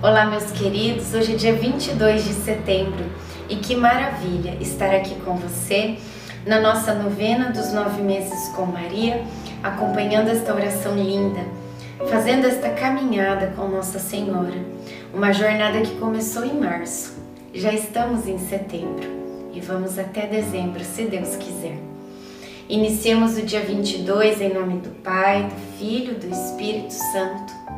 Olá, meus queridos. Hoje é dia 22 de setembro e que maravilha estar aqui com você na nossa novena dos nove meses com Maria, acompanhando esta oração linda, fazendo esta caminhada com Nossa Senhora. Uma jornada que começou em março. Já estamos em setembro e vamos até dezembro, se Deus quiser. Iniciemos o dia 22 em nome do Pai, do Filho do Espírito Santo.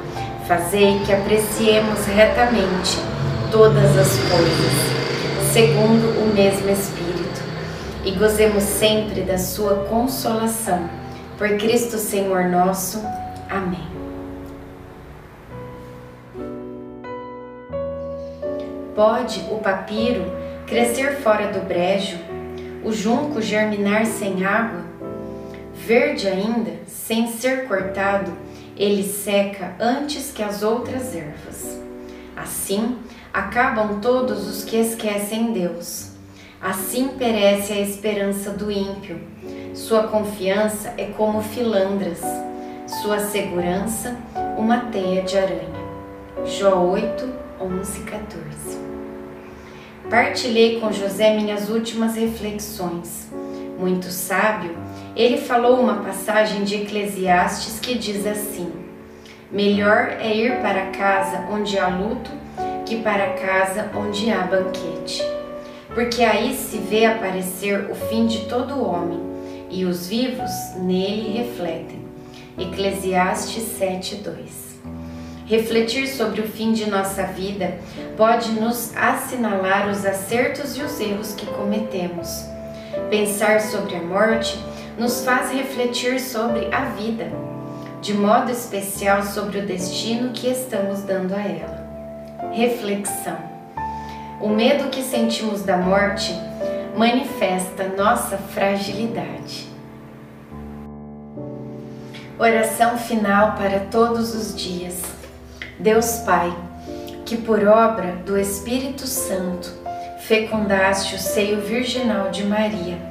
Fazei que apreciemos retamente todas as coisas, segundo o mesmo Espírito, e gozemos sempre da Sua consolação. Por Cristo Senhor nosso. Amém. Pode o papiro crescer fora do brejo, o junco germinar sem água, verde ainda, sem ser cortado, ele seca antes que as outras ervas. Assim, acabam todos os que esquecem Deus. Assim perece a esperança do ímpio. Sua confiança é como filandras, sua segurança, uma teia de aranha. Jó 8, 11, 14. Partilhei com José minhas últimas reflexões. Muito sábio, ele falou uma passagem de Eclesiastes que diz assim: Melhor é ir para casa onde há luto que para casa onde há banquete. Porque aí se vê aparecer o fim de todo homem, e os vivos nele refletem. Eclesiastes 7:2. Refletir sobre o fim de nossa vida pode nos assinalar os acertos e os erros que cometemos. Pensar sobre a morte nos faz refletir sobre a vida, de modo especial sobre o destino que estamos dando a ela. Reflexão: O medo que sentimos da morte manifesta nossa fragilidade. Oração final para todos os dias. Deus Pai, que por obra do Espírito Santo fecundaste o seio virginal de Maria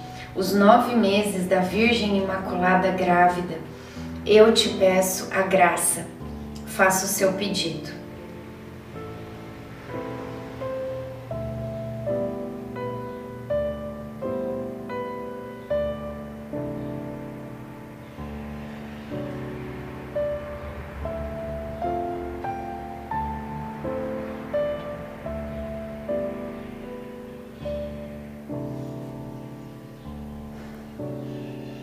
os nove meses da Virgem Imaculada grávida, eu te peço a graça. Faça o seu pedido.